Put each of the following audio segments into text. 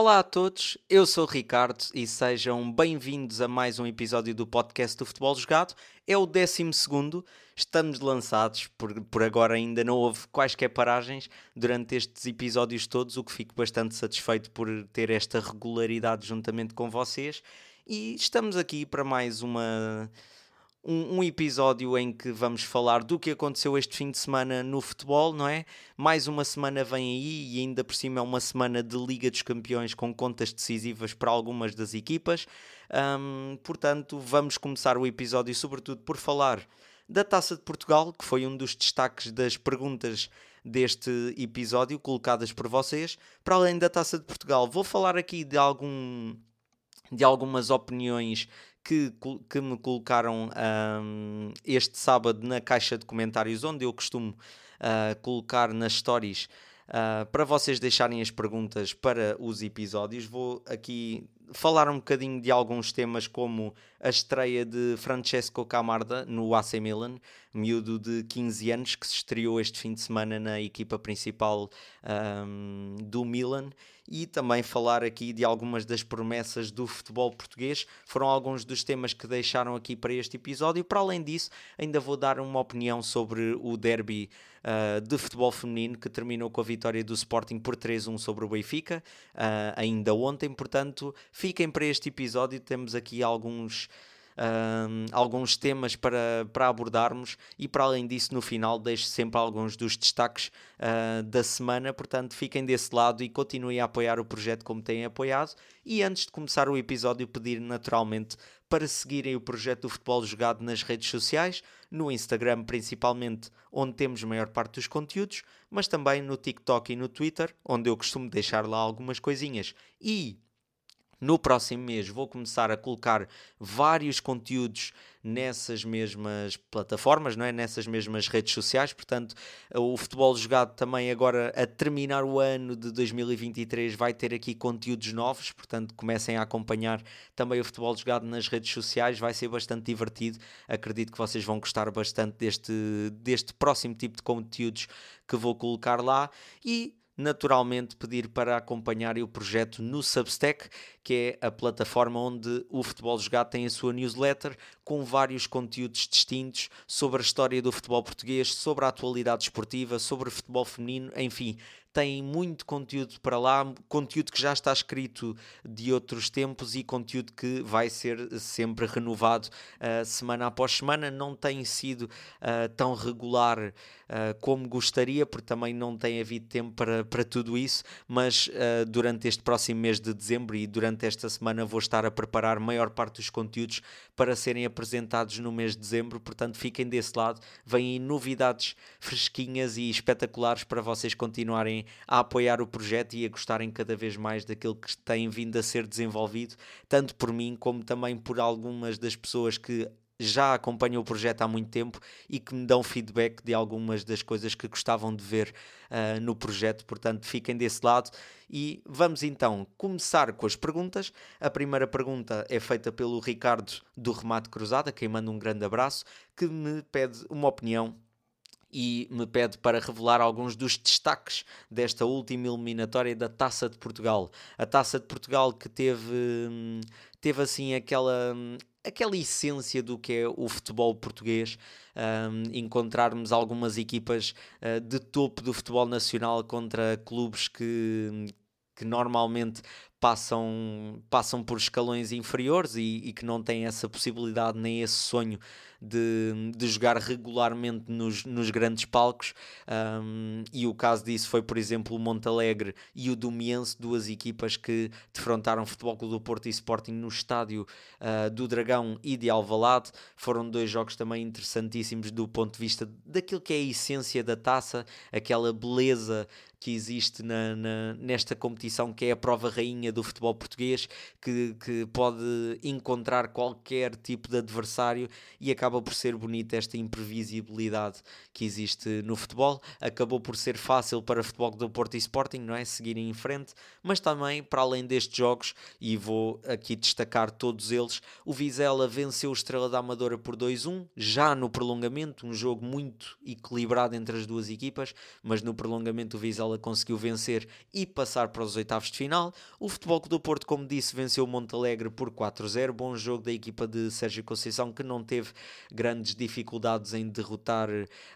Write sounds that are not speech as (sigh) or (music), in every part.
Olá a todos, eu sou o Ricardo e sejam bem-vindos a mais um episódio do podcast do Futebol Jogado. É o 12, estamos lançados, por, por agora ainda não houve quaisquer paragens durante estes episódios todos, o que fico bastante satisfeito por ter esta regularidade juntamente com vocês. E estamos aqui para mais uma um, um, episódio em que vamos falar do que aconteceu este fim de semana no futebol, não é? Mais uma semana vem aí e ainda por cima é uma semana de Liga dos Campeões com contas decisivas para algumas das equipas. Um, portanto, vamos começar o episódio, sobretudo, por falar da Taça de Portugal, que foi um dos destaques das perguntas deste episódio colocadas por vocês. Para além da Taça de Portugal, vou falar aqui de algum de algumas opiniões que, que me colocaram um, este sábado na caixa de comentários, onde eu costumo uh, colocar nas stories uh, para vocês deixarem as perguntas para os episódios. Vou aqui falar um bocadinho de alguns temas, como a estreia de Francesco Camarda no AC Milan, miúdo de 15 anos que se estreou este fim de semana na equipa principal um, do Milan e também falar aqui de algumas das promessas do futebol português. Foram alguns dos temas que deixaram aqui para este episódio. Para além disso, ainda vou dar uma opinião sobre o derby uh, de futebol feminino que terminou com a vitória do Sporting por 3-1 sobre o Benfica, uh, ainda ontem. Portanto, fiquem para este episódio. Temos aqui alguns uh, alguns temas para, para abordarmos e para além disso no final deixo sempre alguns dos destaques uh, da semana, portanto fiquem desse lado e continuem a apoiar o projeto como têm apoiado e antes de começar o episódio pedir naturalmente para seguirem o projeto do Futebol Jogado nas redes sociais, no Instagram principalmente, onde temos maior parte dos conteúdos, mas também no TikTok e no Twitter, onde eu costumo deixar lá algumas coisinhas. E no próximo mês vou começar a colocar vários conteúdos nessas mesmas plataformas, não é? nessas mesmas redes sociais. Portanto, o futebol jogado também agora a terminar o ano de 2023 vai ter aqui conteúdos novos. Portanto, comecem a acompanhar também o futebol jogado nas redes sociais. Vai ser bastante divertido. Acredito que vocês vão gostar bastante deste, deste próximo tipo de conteúdos que vou colocar lá. E naturalmente pedir para acompanharem o projeto no Substack, que é a plataforma onde o Futebol Jogado tem a sua newsletter com vários conteúdos distintos sobre a história do futebol português, sobre a atualidade esportiva, sobre o futebol feminino, enfim, tem muito conteúdo para lá, conteúdo que já está escrito de outros tempos e conteúdo que vai ser sempre renovado uh, semana após semana. Não tem sido uh, tão regular uh, como gostaria, porque também não tem havido tempo para, para tudo isso, mas durante este próximo mês de dezembro e durante esta semana vou estar a preparar a maior parte dos conteúdos para serem apresentados no mês de dezembro, portanto fiquem desse lado, vêm novidades fresquinhas e espetaculares para vocês continuarem a apoiar o projeto e a gostarem cada vez mais daquilo que tem vindo a ser desenvolvido, tanto por mim como também por algumas das pessoas que já acompanham o projeto há muito tempo e que me dão feedback de algumas das coisas que gostavam de ver uh, no projeto. Portanto, fiquem desse lado e vamos então começar com as perguntas. A primeira pergunta é feita pelo Ricardo do Remate Cruzada, quem manda um grande abraço, que me pede uma opinião e me pede para revelar alguns dos destaques desta última eliminatória da Taça de Portugal. A Taça de Portugal que teve, hum, teve assim aquela, hum, aquela essência do que é o futebol português, um, encontrarmos algumas equipas uh, de topo do futebol nacional contra clubes que, que normalmente passam, passam por escalões inferiores e, e que não têm essa possibilidade nem esse sonho de, de jogar regularmente nos, nos grandes palcos. Um, e o caso disso foi, por exemplo, o Montalegre e o Domiense, duas equipas que defrontaram Futebol Clube do Porto e Sporting no estádio uh, do Dragão e de Alvalade. Foram dois jogos também interessantíssimos do ponto de vista daquilo que é a essência da taça, aquela beleza que existe na, na, nesta competição, que é a prova rainha do futebol português, que, que pode encontrar qualquer tipo de adversário e acaba por ser bonita esta imprevisibilidade que existe no futebol. Acabou por ser fácil para o futebol do Porto e Sporting, não é? Seguirem em frente, mas também, para além destes jogos, e vou aqui destacar todos eles, o Vizela venceu o Estrela da Amadora por 2-1, já no prolongamento, um jogo muito equilibrado entre as duas equipas, mas no prolongamento o Vizela Vizela conseguiu vencer e passar para os oitavos de final. O Futebol Clube do Porto, como disse, venceu o Montalegre por 4-0. Bom jogo da equipa de Sérgio Conceição, que não teve grandes dificuldades em derrotar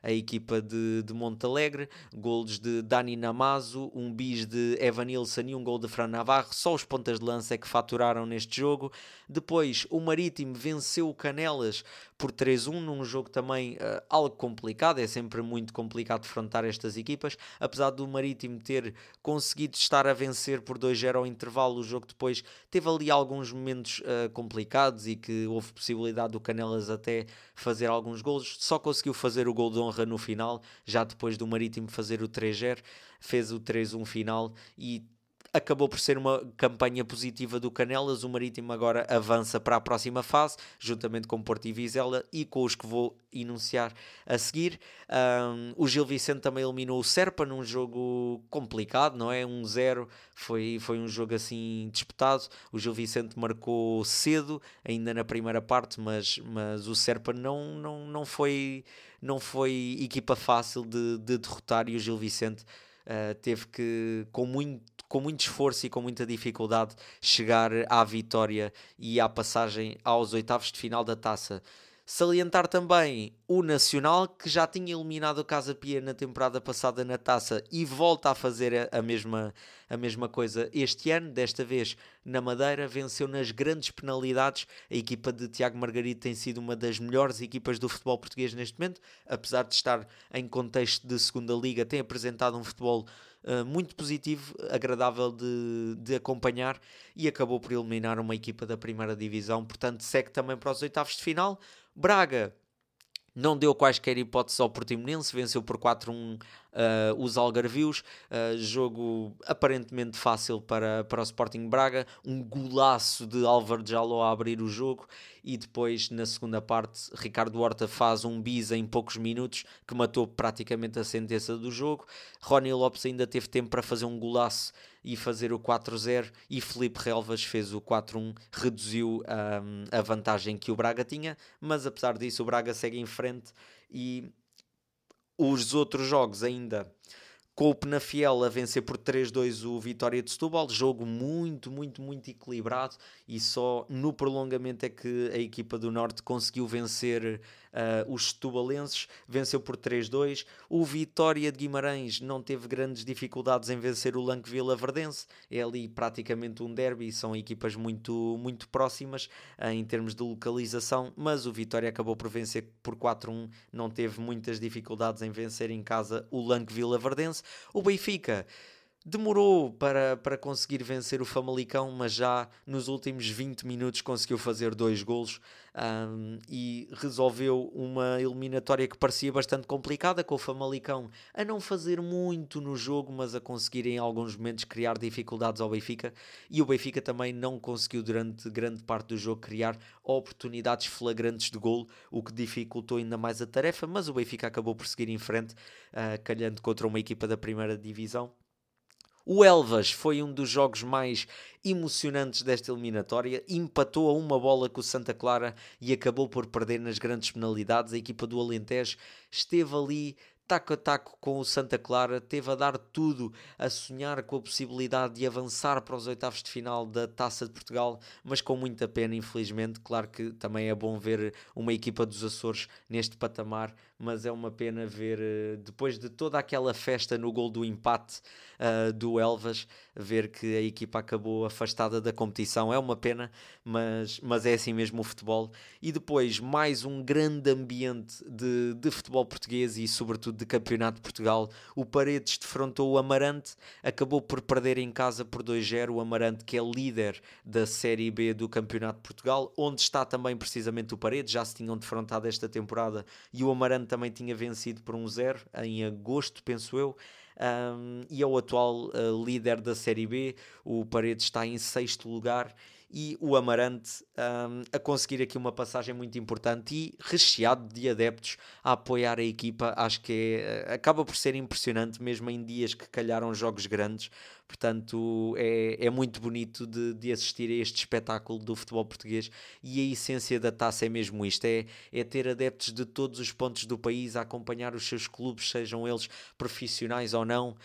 a equipa de, de Montalegre. Golos de Dani Namazo, um bis de Evanilson e um gol de Fran Navarro. Só os pontas de lança é que faturaram neste jogo. Depois, o Marítimo venceu o Canelas por 3-1, num jogo também uh, algo complicado. É sempre muito complicado defrontar estas equipas. Apesar do Marítimo ter conseguido estar a vencer por 2-0 ao intervalo, o jogo depois teve ali alguns momentos uh, complicados e que houve possibilidade do Canelas até fazer alguns golos. Só conseguiu fazer o gol de honra no final, já depois do Marítimo fazer o 3-0. Fez o 3-1 final e acabou por ser uma campanha positiva do Canelas. O Marítimo agora avança para a próxima fase, juntamente com Porto e Vizela e com os que vou enunciar a seguir. Um, o Gil Vicente também eliminou o Serpa num jogo complicado, não é? 1-0 um foi, foi um jogo assim disputado. O Gil Vicente marcou cedo, ainda na primeira parte, mas, mas o Serpa não, não, não, foi, não foi equipa fácil de, de derrotar e o Gil Vicente. Uh, teve que, com muito com muito esforço e com muita dificuldade, chegar à vitória e à passagem aos oitavos de final da taça. Salientar também o Nacional, que já tinha eliminado o Casa Pia na temporada passada na taça e volta a fazer a, mesma, a mesma coisa este ano. Desta vez na Madeira, venceu nas grandes penalidades. A equipa de Tiago Margarida tem sido uma das melhores equipas do futebol português neste momento, apesar de estar em contexto de segunda liga, tem apresentado um futebol Uh, muito positivo, agradável de, de acompanhar e acabou por eliminar uma equipa da primeira divisão, portanto segue também para os oitavos de final. Braga não deu quaisquer hipóteses ao Portimonense, venceu por 4-1 uh, os Algarvios, uh, jogo aparentemente fácil para, para o Sporting Braga, um golaço de Álvaro Jaló a abrir o jogo. E depois na segunda parte Ricardo Horta faz um bis em poucos minutos que matou praticamente a sentença do jogo, Rony Lopes ainda teve tempo para fazer um golaço e fazer o 4-0 e Felipe Relvas fez o 4-1, reduziu um, a vantagem que o Braga tinha, mas apesar disso o Braga segue em frente e os outros jogos ainda. Com o Penafiel a vencer por 3-2 o Vitória de Setúbal, jogo muito, muito, muito equilibrado e só no prolongamento é que a equipa do Norte conseguiu vencer uh, os Setubalenses, venceu por 3-2. O Vitória de Guimarães não teve grandes dificuldades em vencer o Lanque Vila Verdense, é ali praticamente um derby, são equipas muito, muito próximas uh, em termos de localização, mas o Vitória acabou por vencer por 4-1, não teve muitas dificuldades em vencer em casa o Lanque Vila Verdense. O Benfica demorou para, para conseguir vencer o Famalicão, mas já nos últimos 20 minutos conseguiu fazer dois golos um, e resolveu uma eliminatória que parecia bastante complicada, com o Famalicão a não fazer muito no jogo, mas a conseguir em alguns momentos criar dificuldades ao Benfica, e o Benfica também não conseguiu durante grande parte do jogo criar oportunidades flagrantes de golo, o que dificultou ainda mais a tarefa, mas o Benfica acabou por seguir em frente, uh, calhando contra uma equipa da primeira divisão o Elvas foi um dos jogos mais emocionantes desta eliminatória, empatou a uma bola com o Santa Clara e acabou por perder nas grandes penalidades. A equipa do Alentejo esteve ali taco a taco com o Santa Clara, teve a dar tudo a sonhar com a possibilidade de avançar para os oitavos de final da Taça de Portugal, mas com muita pena, infelizmente. Claro que também é bom ver uma equipa dos Açores neste patamar, mas é uma pena ver, eh, depois de toda aquela festa no gol do empate uh, do Elvas, ver que a equipa acabou afastada da competição. É uma pena, mas, mas é assim mesmo o futebol. E depois, mais um grande ambiente de, de futebol português e, sobretudo, de campeonato de Portugal. O Paredes defrontou o Amarante, acabou por perder em casa por 2-0. O Amarante, que é líder da Série B do Campeonato de Portugal, onde está também precisamente o Paredes, já se tinham defrontado esta temporada e o Amarante também tinha vencido por 1-0 em agosto, penso eu um, e é o atual uh, líder da Série B. O Paredes está em sexto lugar e o Amarante um, a conseguir aqui uma passagem muito importante e recheado de adeptos a apoiar a equipa. Acho que é, acaba por ser impressionante, mesmo em dias que calharam jogos grandes, Portanto, é, é muito bonito de, de assistir a este espetáculo do futebol português e a essência da taça é mesmo isto: é, é ter adeptos de todos os pontos do país a acompanhar os seus clubes, sejam eles profissionais ou não, uh,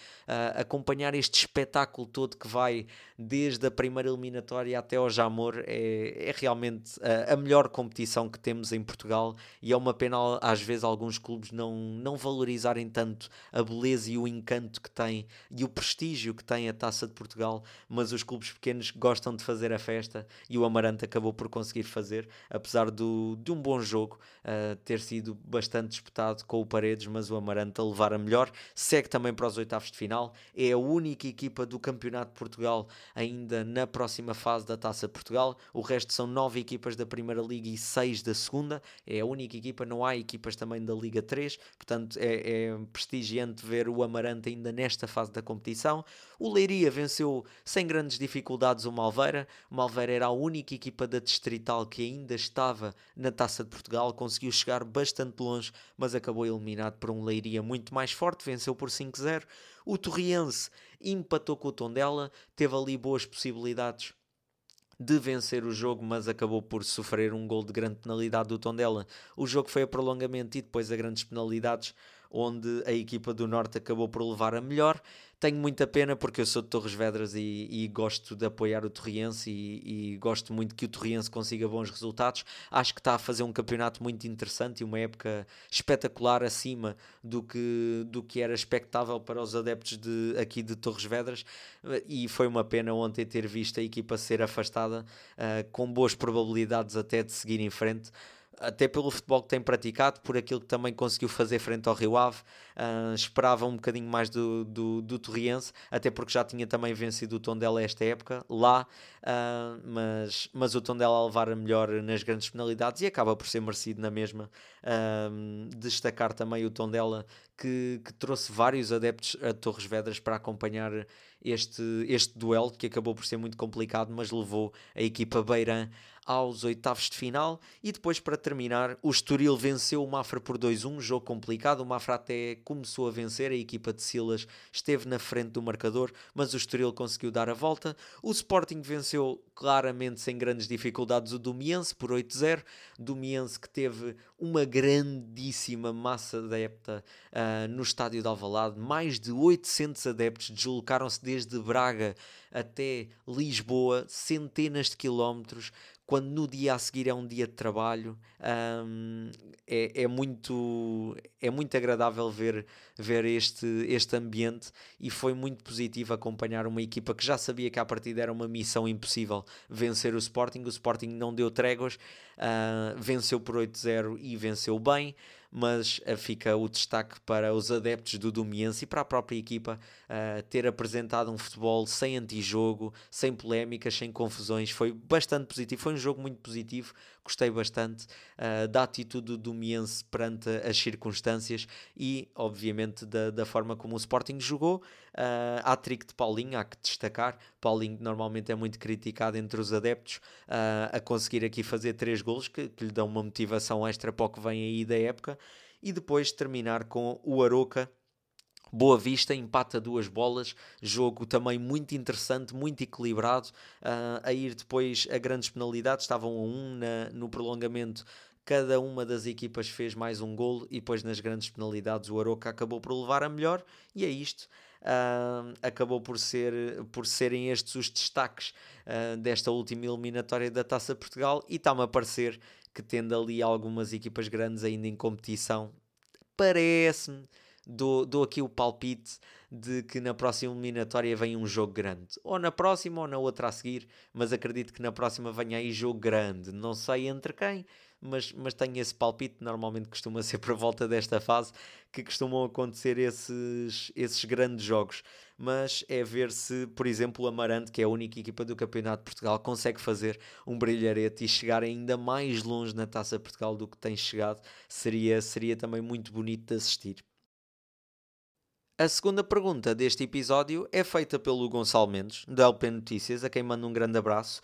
acompanhar este espetáculo todo que vai desde a primeira eliminatória até ao Jamor. É, é realmente a, a melhor competição que temos em Portugal e é uma pena às vezes alguns clubes não, não valorizarem tanto a beleza e o encanto que tem e o prestígio que tem a Taça de Portugal, mas os clubes pequenos gostam de fazer a festa e o Amarante acabou por conseguir fazer, apesar do, de um bom jogo uh, ter sido bastante disputado com o Paredes, mas o Amarante a levar a melhor, segue também para os oitavos de final, é a única equipa do Campeonato de Portugal ainda na próxima fase da Taça de Portugal, o resto são nove equipas da Primeira Liga e seis da Segunda, é a única equipa, não há equipas também da Liga 3, portanto é, é prestigiante ver o Amarante ainda nesta fase da competição. O Leiria venceu sem grandes dificuldades o Malveira. O Malveira era a única equipa da Distrital que ainda estava na Taça de Portugal, conseguiu chegar bastante longe, mas acabou eliminado por um Leiria muito mais forte, venceu por 5-0. O Torriense empatou com o Tondela, teve ali boas possibilidades de vencer o jogo, mas acabou por sofrer um gol de grande penalidade do Tondela. O jogo foi a prolongamento e depois a grandes penalidades onde a equipa do Norte acabou por levar a melhor. Tenho muita pena porque eu sou de Torres Vedras e, e gosto de apoiar o Torriense e, e, gosto muito que o Torriense consiga bons resultados. Acho que está a fazer um campeonato muito interessante e uma época espetacular acima do que, do que era expectável para os adeptos de, aqui de Torres Vedras e foi uma pena ontem ter visto a equipa ser afastada uh, com boas probabilidades até de seguir em frente até pelo futebol que tem praticado, por aquilo que também conseguiu fazer frente ao Rio Ave, uh, esperava um bocadinho mais do, do, do Torriense, até porque já tinha também vencido o Tondela esta época, lá, uh, mas, mas o Tondela a levar a melhor nas grandes penalidades e acaba por ser merecido na mesma. Uh, destacar também o Tondela que, que trouxe vários adeptos a Torres Vedras para acompanhar este, este duelo, que acabou por ser muito complicado, mas levou a equipa Beirã aos oitavos de final. E depois para terminar o Estoril venceu o Mafra por 2-1, jogo complicado, o Mafra até começou a vencer, a equipa de Silas esteve na frente do marcador, mas o Estoril conseguiu dar a volta, o Sporting venceu claramente sem grandes dificuldades o Domiense por 8-0, Domiense que teve uma grandíssima massa adepta uh, no estádio de Alvalade, mais de 800 adeptos deslocaram-se desde Braga até Lisboa, centenas de quilómetros, quando no dia a seguir é um dia de trabalho, um, é, é, muito, é muito agradável ver, ver este, este ambiente e foi muito positivo acompanhar uma equipa que já sabia que a partida era uma missão impossível vencer o Sporting. O Sporting não deu tréguas, uh, venceu por 8-0 e venceu bem mas uh, fica o destaque para os adeptos do Domiense e para a própria equipa uh, ter apresentado um futebol sem antijogo, sem polémicas, sem confusões. Foi bastante positivo, foi um jogo muito positivo, gostei bastante uh, da atitude do Domiense perante as circunstâncias e, obviamente, da, da forma como o Sporting jogou. Uh, há trick de Paulinho, há que destacar. Paulinho normalmente é muito criticado entre os adeptos uh, a conseguir aqui fazer três golos que, que lhe dão uma motivação extra para o que vem aí da época. E depois terminar com o Aroca Boa Vista empata duas bolas, jogo também muito interessante, muito equilibrado, uh, a ir depois a grandes penalidades, estavam a um na, no prolongamento, cada uma das equipas fez mais um golo e depois nas grandes penalidades o Aroca acabou por levar a melhor e é isto. Uh, acabou por, ser, por serem estes os destaques uh, desta última eliminatória da Taça Portugal e está-me a parecer que tendo ali algumas equipas grandes ainda em competição, parece-me dou, dou aqui o palpite de que na próxima eliminatória vem um jogo grande. Ou na próxima ou na outra a seguir, mas acredito que na próxima venha aí jogo grande. Não sei entre quem, mas, mas tenho esse palpite. Normalmente costuma (laughs) ser por volta desta fase que costumam acontecer esses, esses grandes jogos. Mas é ver se, por exemplo, o Amarante, que é a única equipa do Campeonato de Portugal, consegue fazer um brilharete e chegar ainda mais longe na Taça Portugal do que tem chegado. Seria, seria também muito bonito de assistir. A segunda pergunta deste episódio é feita pelo Gonçalo Mendes, da LP Notícias, a quem mando um grande abraço,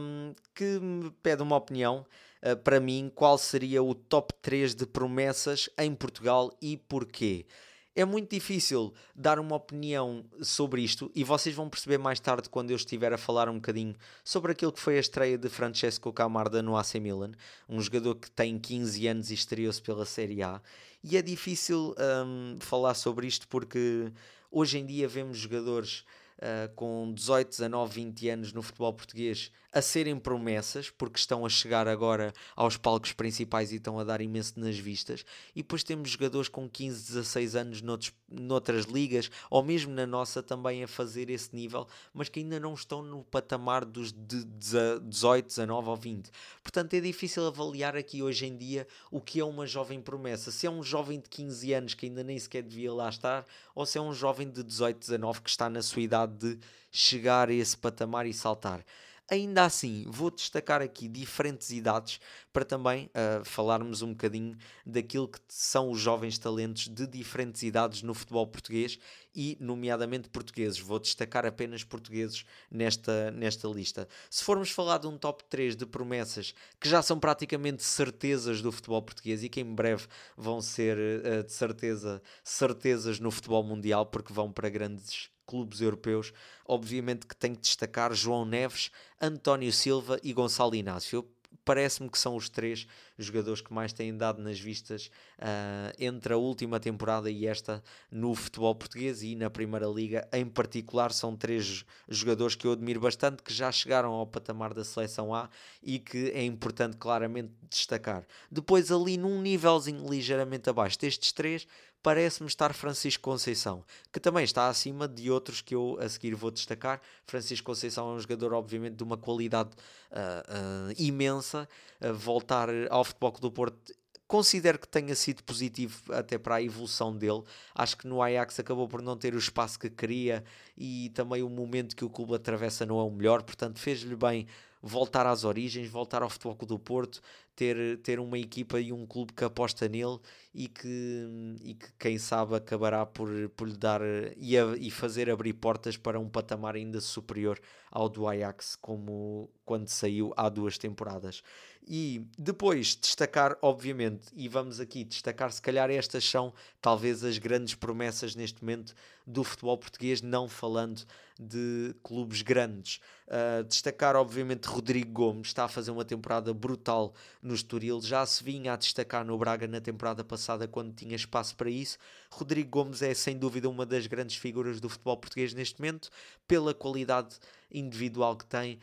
um, que me pede uma opinião uh, para mim qual seria o top 3 de promessas em Portugal e porquê. é muito difícil dar uma opinião sobre isto e vocês vão perceber mais tarde quando eu estiver a falar um bocadinho sobre aquilo que foi a estreia de Francesco Camarda no AC Milan, um jogador que tem 15 anos e estreou-se pela Série A. E é difícil um, falar sobre isto porque hoje em dia vemos jogadores uh, com 18, 19, 20 anos no futebol português a serem promessas, porque estão a chegar agora aos palcos principais e estão a dar imenso nas vistas. E depois temos jogadores com 15, 16 anos noutros, noutras ligas, ou mesmo na nossa também a fazer esse nível, mas que ainda não estão no patamar dos de 18, 19 ou 20. Portanto, é difícil avaliar aqui hoje em dia o que é uma jovem promessa. Se é um jovem de 15 anos que ainda nem sequer devia lá estar, ou se é um jovem de 18, 19 que está na sua idade de chegar a esse patamar e saltar. Ainda assim, vou destacar aqui diferentes idades para também uh, falarmos um bocadinho daquilo que são os jovens talentos de diferentes idades no futebol português e, nomeadamente, portugueses. Vou destacar apenas portugueses nesta, nesta lista. Se formos falar de um top 3 de promessas que já são praticamente certezas do futebol português e que em breve vão ser, uh, de certeza, certezas no futebol mundial, porque vão para grandes clubes europeus, obviamente que tenho que destacar João Neves, António Silva e Gonçalo Inácio. Parece-me que são os três jogadores que mais têm dado nas vistas uh, entre a última temporada e esta no futebol português e na Primeira Liga em particular. São três jogadores que eu admiro bastante, que já chegaram ao patamar da seleção A e que é importante claramente destacar. Depois, ali num nívelzinho ligeiramente abaixo destes três, parece-me estar Francisco Conceição, que também está acima de outros que eu a seguir vou destacar. Francisco Conceição é um jogador, obviamente, de uma qualidade uh, uh, imensa. Uh, voltar ao Futebol do Porto considero que tenha sido positivo até para a evolução dele. Acho que no Ajax acabou por não ter o espaço que queria e também o momento que o clube atravessa não é o melhor, portanto fez-lhe bem voltar às origens, voltar ao Futebol do Porto, ter, ter uma equipa e um clube que aposta nele e que, e que quem sabe acabará por, por lhe dar e, a, e fazer abrir portas para um patamar ainda superior ao do Ajax, como quando saiu há duas temporadas. E depois destacar, obviamente, e vamos aqui destacar, se calhar estas são talvez as grandes promessas neste momento do futebol português, não falando de clubes grandes. Uh, destacar, obviamente, Rodrigo Gomes está a fazer uma temporada brutal no Estoril, já se vinha a destacar no Braga na temporada passada quando tinha espaço para isso. Rodrigo Gomes é sem dúvida uma das grandes figuras do futebol português neste momento, pela qualidade individual que tem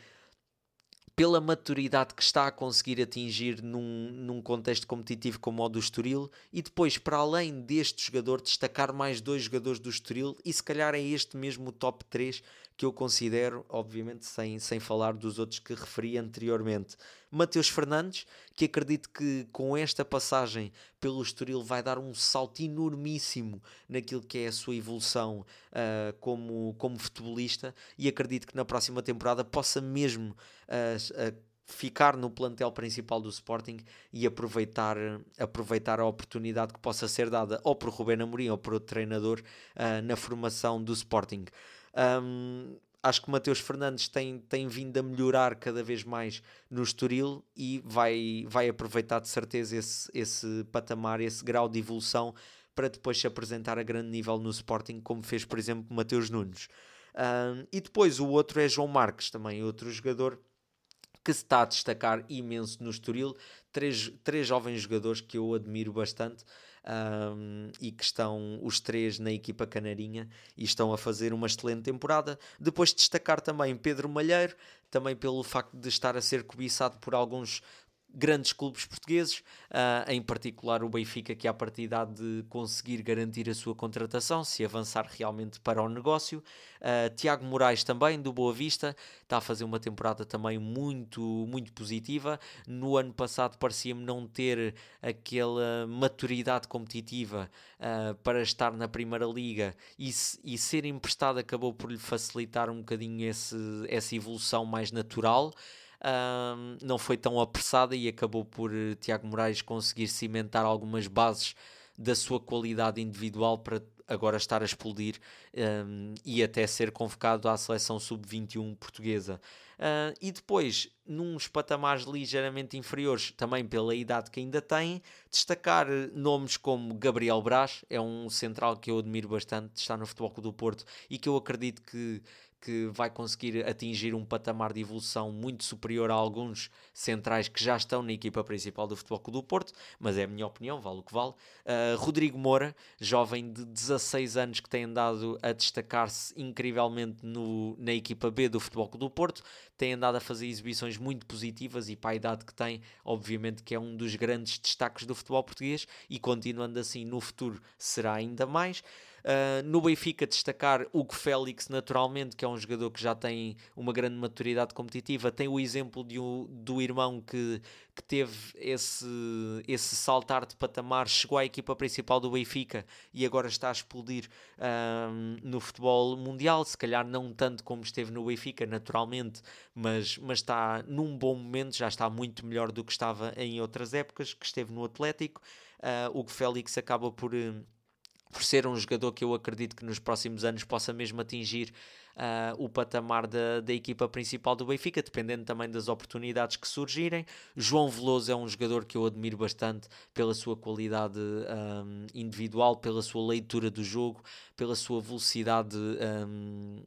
pela maturidade que está a conseguir atingir num, num contexto competitivo como o do Estoril e depois, para além deste jogador, destacar mais dois jogadores do Estoril e se calhar é este mesmo top 3 que eu considero, obviamente sem, sem falar dos outros que referi anteriormente. Mateus Fernandes, que acredito que com esta passagem pelo Estoril vai dar um salto enormíssimo naquilo que é a sua evolução uh, como, como futebolista e acredito que na próxima temporada possa mesmo uh, uh, ficar no plantel principal do Sporting e aproveitar, aproveitar a oportunidade que possa ser dada ou por Rubén Amorim ou por outro treinador uh, na formação do Sporting. Um, acho que o Mateus Fernandes tem, tem vindo a melhorar cada vez mais no Estoril e vai, vai aproveitar de certeza esse, esse patamar, esse grau de evolução para depois se apresentar a grande nível no Sporting, como fez, por exemplo, Mateus Nunes. Um, e depois o outro é João Marques, também outro jogador que se está a destacar imenso no Estoril. Três, três jovens jogadores que eu admiro bastante um, e que estão os três na equipa canarinha e estão a fazer uma excelente temporada. Depois destacar também Pedro Malheiro, também pelo facto de estar a ser cobiçado por alguns grandes clubes portugueses, uh, em particular o Benfica, que à partida há de conseguir garantir a sua contratação, se avançar realmente para o negócio. Uh, Tiago Moraes também, do Boa Vista, está a fazer uma temporada também muito, muito positiva. No ano passado parecia-me não ter aquela maturidade competitiva uh, para estar na Primeira Liga e, e ser emprestado acabou por lhe facilitar um bocadinho esse, essa evolução mais natural um, não foi tão apressada e acabou por uh, Tiago Moraes conseguir cimentar algumas bases da sua qualidade individual para agora estar a explodir um, e até ser convocado à seleção sub-21 portuguesa. Uh, e depois, nos patamares ligeiramente inferiores, também pela idade que ainda tem, destacar nomes como Gabriel Braz, é um central que eu admiro bastante, está no Futebol Clube do Porto e que eu acredito que que vai conseguir atingir um patamar de evolução muito superior a alguns centrais que já estão na equipa principal do Futebol Clube do Porto, mas é a minha opinião, vale o que vale. Uh, Rodrigo Moura, jovem de 16 anos que tem andado a destacar-se incrivelmente no, na equipa B do Futebol Clube do Porto, tem andado a fazer exibições muito positivas e para a idade que tem, obviamente que é um dos grandes destaques do futebol português e continuando assim no futuro será ainda mais. Uh, no Benfica, destacar Hugo Félix, naturalmente, que é um jogador que já tem uma grande maturidade competitiva. Tem o exemplo de um, do irmão que, que teve esse, esse saltar de patamar, chegou à equipa principal do Benfica e agora está a explodir uh, no futebol mundial. Se calhar não tanto como esteve no Benfica, naturalmente, mas, mas está num bom momento, já está muito melhor do que estava em outras épocas, que esteve no Atlético. Uh, Hugo Félix acaba por. Por ser um jogador que eu acredito que nos próximos anos possa mesmo atingir uh, o patamar da, da equipa principal do Benfica, dependendo também das oportunidades que surgirem. João Veloso é um jogador que eu admiro bastante pela sua qualidade um, individual, pela sua leitura do jogo, pela sua velocidade um,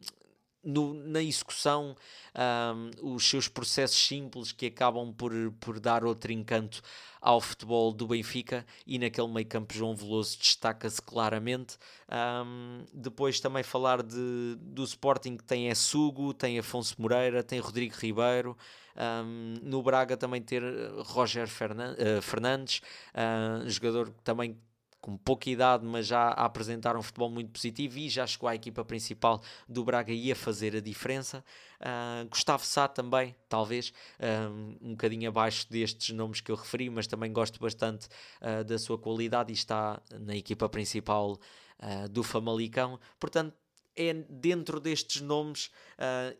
no, na execução, um, os seus processos simples que acabam por, por dar outro encanto ao futebol do Benfica e naquele meio campo João Veloso destaca-se claramente. Um, depois também falar de, do Sporting que tem Sugo, tem Afonso Moreira, tem Rodrigo Ribeiro. Um, no Braga também ter Roger eh, Fernandes, uh, jogador também com pouca idade, mas já a apresentar um futebol muito positivo e já chegou à equipa principal do Braga e a fazer a diferença. Uh, Gustavo Sá também, talvez, um, um bocadinho abaixo destes nomes que eu referi, mas também gosto bastante uh, da sua qualidade e está na equipa principal uh, do Famalicão. Portanto, é dentro destes nomes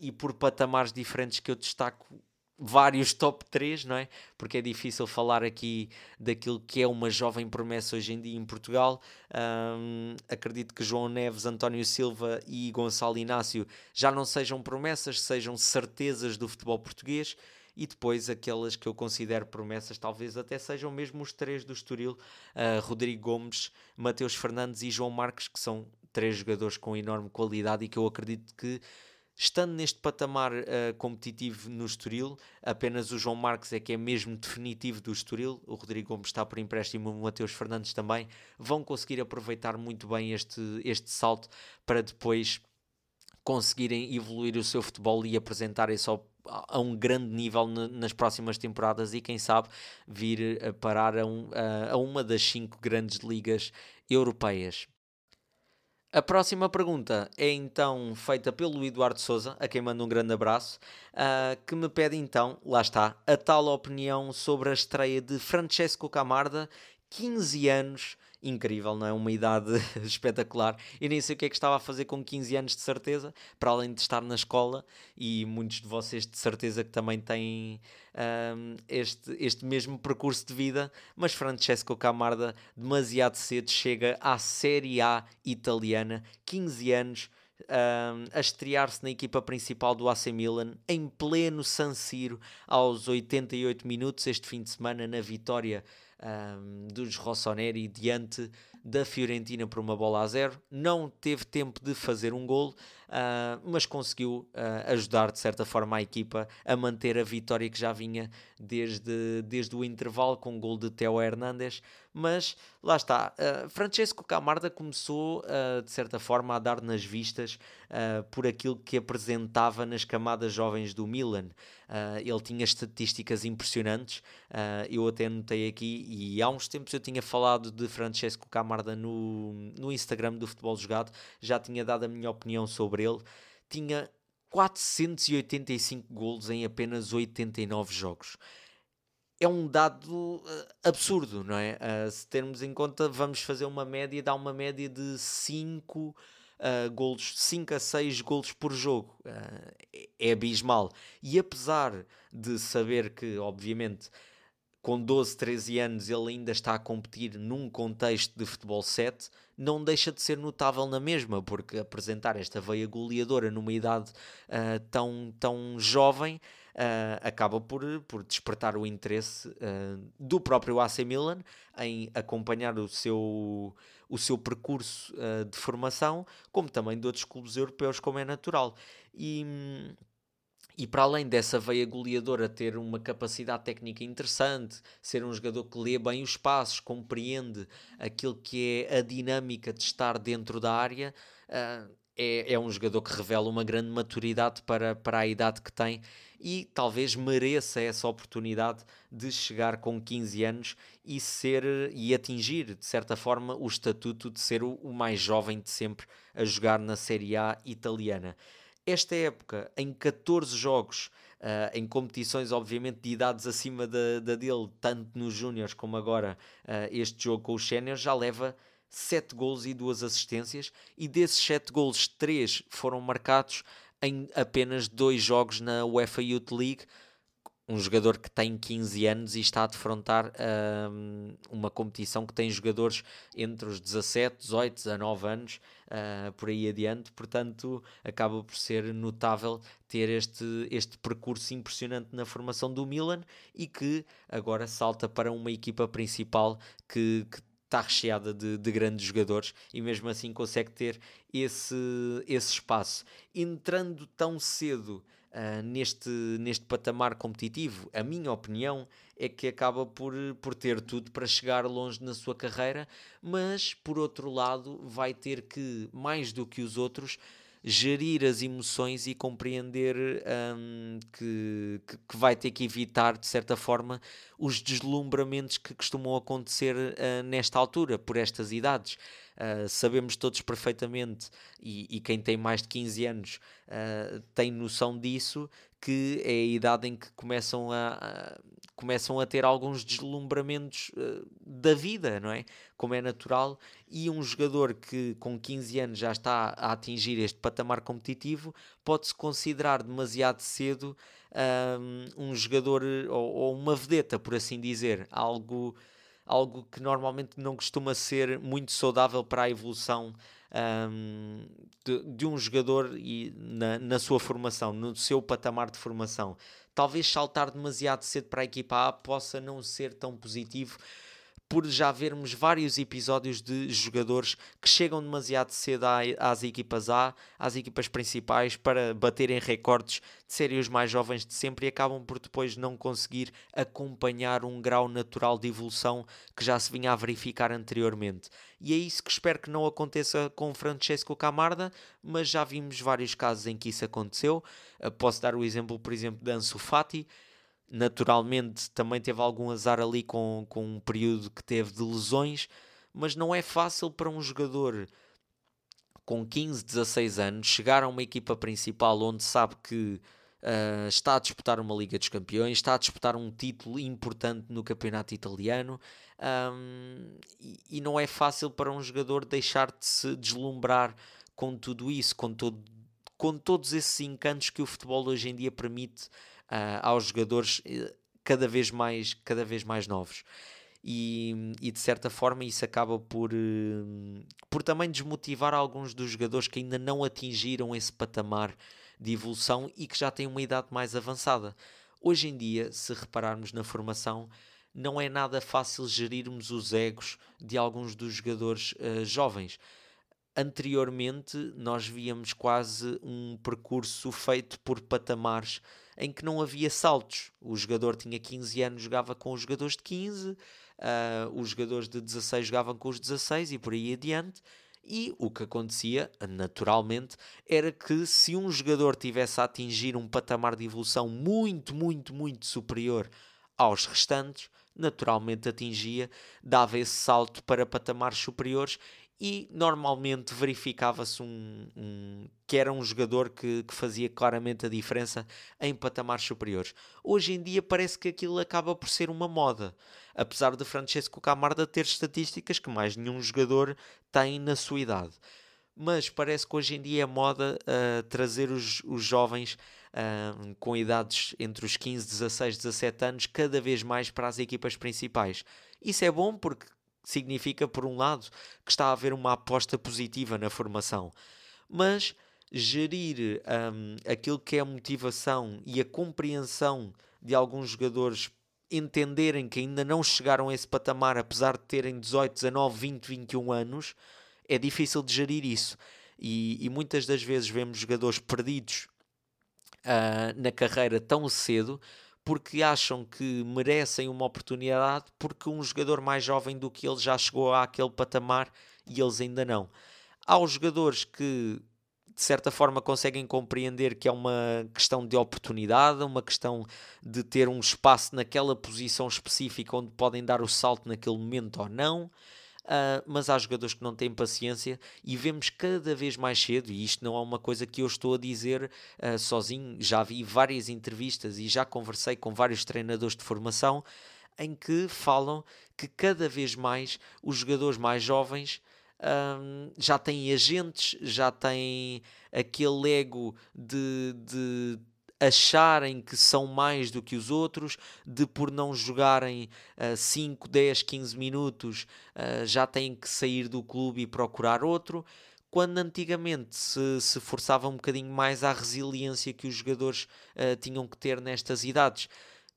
e por patamares diferentes que eu destaco vários top 3, não é? Porque é difícil falar aqui daquilo que é uma jovem promessa hoje em dia em Portugal. Um, acredito que João Neves, António Silva e Gonçalo Inácio já não sejam promessas, sejam certezas do futebol português. E depois aquelas que eu considero promessas, talvez até sejam mesmo os três do Estoril, uh, Rodrigo Gomes, Mateus Fernandes e João Marques, que são três jogadores com enorme qualidade e que eu acredito que Estando neste patamar uh, competitivo no Estoril, apenas o João Marques é que é mesmo definitivo do Estoril, o Rodrigo Gomes está por empréstimo, o Mateus Fernandes também, vão conseguir aproveitar muito bem este, este salto para depois conseguirem evoluir o seu futebol e apresentarem-se a um grande nível nas próximas temporadas e quem sabe vir a parar a, um, a, a uma das cinco grandes ligas europeias. A próxima pergunta é então feita pelo Eduardo Souza, a quem mando um grande abraço, uh, que me pede então, lá está, a tal opinião sobre a estreia de Francesco Camarda, 15 anos, incrível, não é? Uma idade (laughs) espetacular. Eu nem sei o que é que estava a fazer com 15 anos de certeza, para além de estar na escola, e muitos de vocês de certeza que também têm um, este, este mesmo percurso de vida, mas Francesco Camarda demasiado cedo chega à Série A italiana, 15 anos. Um, a estrear-se na equipa principal do AC Milan em pleno San Siro aos 88 minutos este fim de semana na vitória um, dos Rossoneri diante da Fiorentina por uma bola a zero. Não teve tempo de fazer um gol, uh, mas conseguiu uh, ajudar de certa forma a equipa a manter a vitória que já vinha desde, desde o intervalo com o gol de Theo Hernandes. Mas lá está, uh, Francesco Camarda começou de certa forma a dar nas vistas por aquilo que apresentava nas camadas jovens do Milan. Ele tinha estatísticas impressionantes. Eu até notei aqui, e há uns tempos eu tinha falado de Francesco Camarda no, no Instagram do Futebol Jogado, já tinha dado a minha opinião sobre ele. Tinha 485 golos em apenas 89 jogos. É um dado uh, absurdo, não é? se termos em conta, vamos fazer uma média, dá uma média de 5 uh, golos, 5 a 6 golos por jogo. Uh, é abismal. E apesar de saber que, obviamente, com 12, 13 anos ele ainda está a competir num contexto de futebol 7, não deixa de ser notável na mesma, porque apresentar esta veia goleadora numa idade uh, tão, tão jovem uh, acaba por, por despertar o interesse uh, do próprio AC Milan em acompanhar o seu, o seu percurso de formação, como também de outros clubes europeus, como é natural. E. E para além dessa veia goleadora ter uma capacidade técnica interessante, ser um jogador que lê bem os passos, compreende aquilo que é a dinâmica de estar dentro da área, uh, é, é um jogador que revela uma grande maturidade para, para a idade que tem e talvez mereça essa oportunidade de chegar com 15 anos e ser e atingir de certa forma o estatuto de ser o, o mais jovem de sempre a jogar na Série A italiana esta época, em 14 jogos, uh, em competições, obviamente, de idades acima da, da dele, tanto nos Júniors como agora uh, este jogo com os Séniors, já leva 7 gols e 2 assistências, e desses 7 gols, 3 foram marcados em apenas 2 jogos na UEFA Youth League, um jogador que tem 15 anos e está a defrontar um, uma competição que tem jogadores entre os 17, 18, 19 anos, uh, por aí adiante, portanto acaba por ser notável ter este, este percurso impressionante na formação do Milan e que agora salta para uma equipa principal que, que está recheada de, de, grandes jogadores e mesmo assim consegue ter esse, esse espaço. Entrando tão cedo uh, neste, neste patamar competitivo, a minha opinião é que acaba por, por ter tudo para chegar longe na sua carreira, mas por outro lado vai ter que, mais do que os outros, gerir as emoções e compreender um, que, que, vai ter que evitar, de certa forma, os deslumbramentos que costumam acontecer uh, nesta altura, por estas idades. Uh, sabemos todos perfeitamente, e, e, quem tem mais de 15 anos uh, tem noção disso, que é a idade em que começam a, a começam a ter alguns deslumbramentos uh, da vida, não é? Como é natural, e um jogador que com 15 anos já está a atingir este patamar competitivo pode-se considerar demasiado cedo um, um jogador ou, ou, uma vedeta, por assim dizer, algo, algo que normalmente não costuma ser muito saudável para a evolução um, de, de, um jogador e na, na sua formação, no seu patamar de formação. Talvez saltar demasiado cedo para a equipa A possa não ser tão positivo por já vermos vários episódios de jogadores que chegam demasiado cedo às equipas A, às equipas principais, para baterem recordes de serem os mais jovens de sempre e acabam por depois não conseguir acompanhar um grau natural de evolução que já se vinha a verificar anteriormente. E é isso que espero que não aconteça com Francesco Camarda, mas já vimos vários casos em que isso aconteceu. Posso dar o exemplo, por exemplo, de Ansu Fati, naturalmente também teve algum azar ali com, com um período que teve de lesões, mas não é fácil para um jogador com 15, 16 anos chegar a uma equipa principal onde sabe que uh, está a disputar uma Liga dos Campeões, está a disputar um título importante no campeonato italiano um, e, e, não é fácil para um jogador deixar de se deslumbrar com tudo isso, com, todo, com todos esses encantos que o futebol hoje em dia permite uh, aos jogadores eh, cada vez mais, cada vez mais novos. E, e, de certa forma isso acaba por, uh, por também desmotivar alguns dos jogadores que ainda não atingiram esse patamar de evolução e que já têm uma idade mais avançada. Hoje em dia, se repararmos na formação, não é nada fácil gerirmos os egos de alguns dos jogadores uh, jovens. Anteriormente, nós víamos quase um percurso feito por patamares em que não havia saltos. O jogador tinha 15 anos, jogava com os jogadores de 15, uh, os jogadores de 16 jogavam com os 16 e por aí adiante. E o que acontecia, naturalmente, era que se um jogador tivesse a atingir um patamar de evolução muito, muito, muito superior aos restantes, naturalmente atingia, dava esse salto para patamares superiores e normalmente verificava-se um, um, que era um jogador que, que, fazia claramente a diferença em patamares superiores. Hoje em dia parece que aquilo acaba por ser uma moda, apesar de Francesco Camarda ter estatísticas que mais nenhum jogador tem na sua idade. Mas parece que hoje em dia é moda uh, trazer os, os jovens uh, com idades entre os 15, 16, 17 anos, cada vez mais para as equipas principais. Isso é bom porque significa, por um lado, que está a haver uma aposta positiva na formação, mas gerir um, aquilo que é a motivação e a compreensão de alguns jogadores entenderem que ainda não chegaram a esse patamar, apesar de terem 18, 19, 20, 21 anos, é difícil de gerir isso. E, e muitas das vezes vemos jogadores perdidos uh, na carreira tão cedo porque acham que merecem uma oportunidade porque um jogador mais jovem do que eles já chegou àquele patamar e eles ainda não. Há os jogadores que de certa forma conseguem compreender que é uma questão de oportunidade, uma questão de ter um espaço naquela posição específica onde podem dar o salto naquele momento ou não. Uh, mas há jogadores que não têm paciência e vemos cada vez mais cedo, e isto não é uma coisa que eu estou a dizer uh, sozinho, já vi várias entrevistas e já conversei com vários treinadores de formação em que falam que cada vez mais os jogadores mais jovens um, já têm agentes, já têm aquele ego de, de acharem que são mais do que os outros, de por não jogarem uh, 5, 10, 15 minutos uh, já têm que sair do clube e procurar outro. Quando antigamente se, se forçava um bocadinho mais à resiliência que os jogadores uh, tinham que ter nestas idades.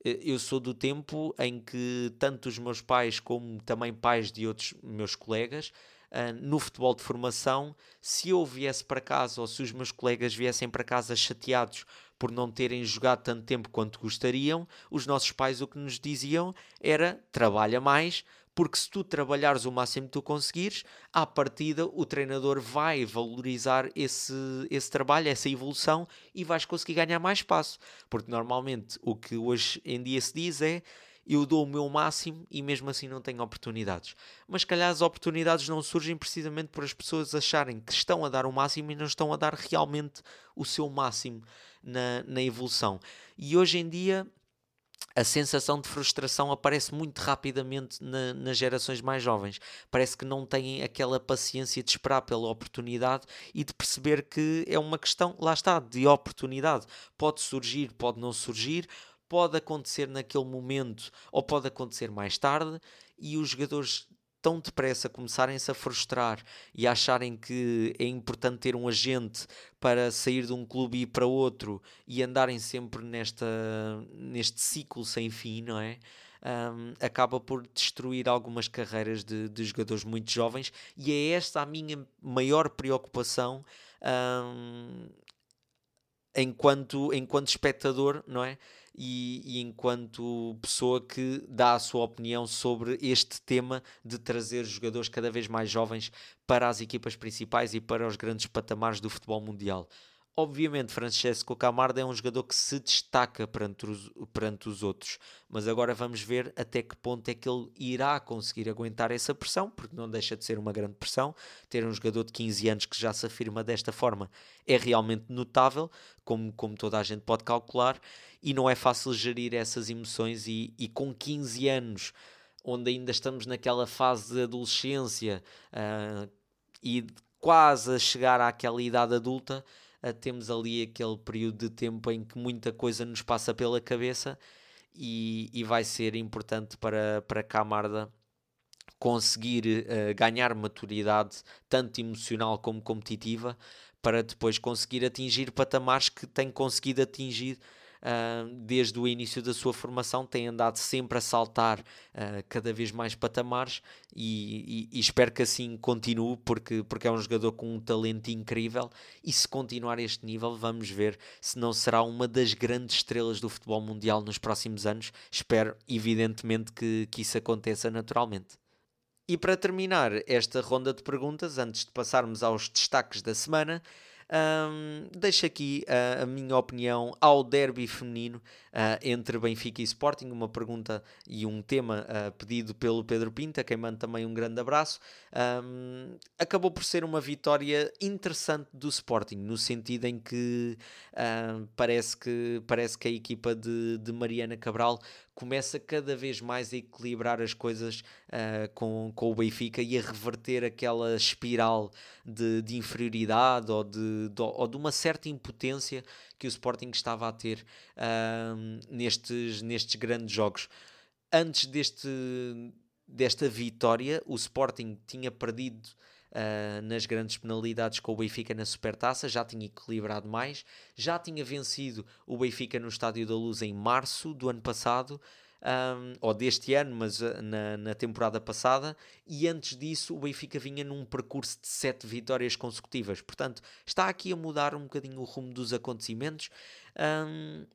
Eh, eu sou do tempo em que tanto os meus pais como também pais de outros meus colegas uh, no futebol de formação, se eu viesse para casa ou se os meus colegas viessem para casa chateados por não terem jogado tanto tempo quanto gostariam, os nossos pais o que nos diziam era trabalha mais, porque se tu trabalhares o máximo que tu conseguires, à partida o treinador vai valorizar esse, esse trabalho, essa evolução e vais conseguir ganhar mais espaço. Porque normalmente o que hoje em dia se diz é eu dou o meu máximo e mesmo assim não tenho oportunidades. Mas calhar as oportunidades não surgem precisamente por as pessoas acharem que estão a dar o máximo e não estão a dar realmente o seu máximo na, na evolução. E hoje em dia a sensação de frustração aparece muito rapidamente na, nas gerações mais jovens. Parece que não têm aquela paciência de esperar pela oportunidade e de perceber que é uma questão, lá está, de oportunidade. Pode surgir, pode não surgir, pode acontecer naquele momento ou pode acontecer mais tarde, e os jogadores tão depressa começarem-se a frustrar e acharem que é importante ter um agente para sair de um clube e ir para outro e andarem sempre nesta, neste ciclo sem fim, não é? Um, acaba por destruir algumas carreiras de, de, jogadores muito jovens e é esta a minha maior preocupação um, enquanto, enquanto espectador, não é? E, e, enquanto pessoa que dá a sua opinião sobre este tema de trazer jogadores cada vez mais jovens para as equipas principais e para os grandes patamares do futebol mundial. Obviamente, Francesco Camarda é um jogador que se destaca perante os, perante os outros, mas agora vamos ver até que ponto é que ele irá conseguir aguentar essa pressão, porque não deixa de ser uma grande pressão. Ter um jogador de 15 anos que já se afirma desta forma é realmente notável, como, como toda a gente pode calcular, e não é fácil gerir essas emoções. E, e com 15 anos, onde ainda estamos naquela fase de adolescência uh, e quase a chegar àquela idade adulta temos ali aquele período de tempo em que muita coisa nos passa pela cabeça e, e vai ser importante para, para Camarda conseguir uh, ganhar maturidade, tanto emocional como competitiva, para depois conseguir atingir patamares que tem conseguido atingir uh, desde o início da sua formação, tem andado sempre a saltar uh, cada vez mais patamares e, e, e, espero que assim continue, porque, porque é um jogador com um talento incrível. E se continuar este nível, vamos ver se não será uma das grandes estrelas do futebol mundial nos próximos anos. Espero, evidentemente, que, que isso aconteça naturalmente. E para terminar esta ronda de perguntas, antes de passarmos aos destaques da semana, um, deixo aqui uh, a minha opinião ao derby feminino uh, entre Benfica e Sporting, uma pergunta e um tema uh, pedido pelo Pedro Pinta, quem manda também um grande abraço. Um, acabou por ser uma vitória interessante do Sporting, no sentido em que parece, que, parece que a equipa de, de Mariana Cabral começa cada vez mais a equilibrar as coisas uh, com, com o Benfica e a reverter aquela espiral de, de inferioridade ou de de, ou de uma certa impotência que o Sporting estava a ter uh, nestes, nestes grandes jogos. Antes deste, desta vitória, o Sporting tinha perdido Uh, nas grandes penalidades com o Benfica na Supertaça, já tinha equilibrado mais, já tinha vencido o Benfica no Estádio da Luz em março do ano passado, um, ou deste ano, mas uh, na, na, temporada passada, e antes disso o Benfica vinha num percurso de sete vitórias consecutivas. Portanto, está aqui a mudar um bocadinho o rumo dos acontecimentos. Um,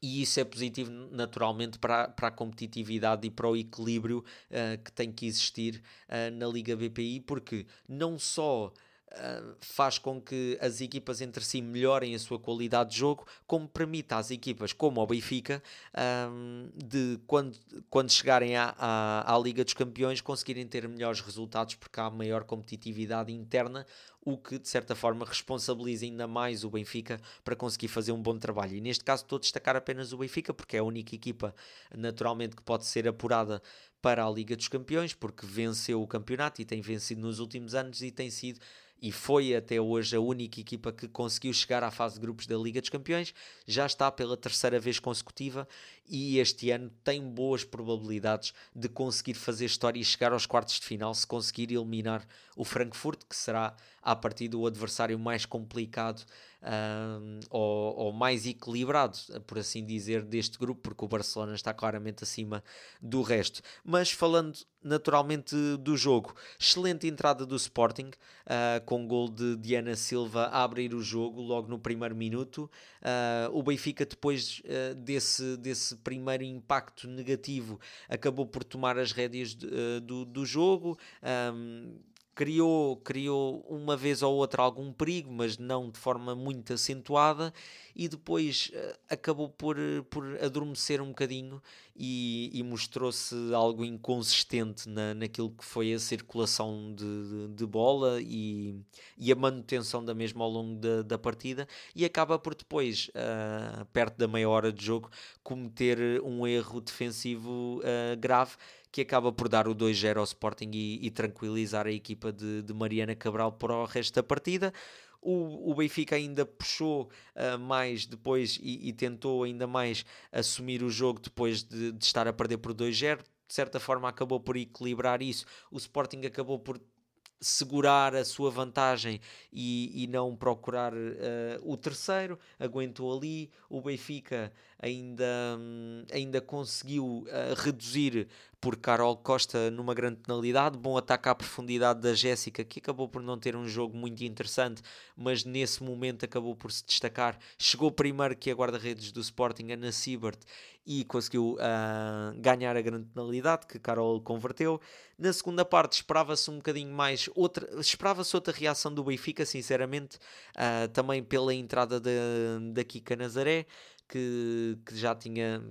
e isso é positivo naturalmente para, para a competitividade e para o equilíbrio uh, que tem que existir uh, na Liga BPI, porque não só Faz com que as equipas entre si melhorem a sua qualidade de jogo, como permite às equipas, como ao Benfica, um, de quando, quando chegarem à, à, à, Liga dos Campeões, conseguirem ter melhores resultados porque há maior competitividade interna, o que de certa forma responsabiliza ainda mais o Benfica para conseguir fazer um bom trabalho. E neste caso estou a destacar apenas o Benfica, porque é a única equipa naturalmente que pode ser apurada para a Liga dos Campeões, porque venceu o campeonato e tem vencido nos últimos anos e tem sido e foi até hoje a única equipa que conseguiu chegar à fase de grupos da Liga dos Campeões, já está pela terceira vez consecutiva e este ano tem boas probabilidades de conseguir fazer história e chegar aos quartos de final se conseguir eliminar o Frankfurt, que será a partir do adversário mais complicado ou, ou, mais equilibrado, por assim dizer, deste grupo, porque o Barcelona está claramente acima do resto. Mas falando naturalmente do jogo, excelente entrada do Sporting, uh, com gol de Diana Silva a abrir o jogo logo no primeiro minuto. Uh, o Benfica, depois uh, desse, desse primeiro impacto negativo, acabou por tomar as rédeas de, do, do jogo. Um, criou, criou uma vez ou outra algum perigo, mas não de forma muito acentuada, e depois uh, acabou por, por adormecer um bocadinho e, e mostrou-se algo inconsistente na, naquilo que foi a circulação de, de, de, bola e, e a manutenção da mesma ao longo da, da partida, e acaba por depois, uh, perto da meia hora de jogo, cometer um erro defensivo uh, grave que acaba por dar o 2-0 ao Sporting e, e, tranquilizar a equipa de, de Mariana Cabral para o resto da partida. O, o Benfica ainda puxou uh, mais depois e, e, tentou ainda mais assumir o jogo depois de, de estar a perder por 2-0. De certa forma, acabou por equilibrar isso. O Sporting acabou por segurar a sua vantagem e, e não procurar uh, o terceiro, aguentou ali. O Benfica ainda, ainda conseguiu uh, reduzir por Carol Costa numa grande penalidade. Bom ataque à profundidade da Jéssica, que acabou por não ter um jogo muito interessante, mas nesse momento acabou por se destacar. Chegou primeiro que a guarda-redes do Sporting, Ana Siebert, e conseguiu uh, ganhar a grande penalidade que Carol converteu. Na segunda parte esperava-se um bocadinho mais outra, esperava-se outra reação do Benfica, sinceramente, uh, também pela entrada da, da Kika Nazaré, que, que já tinha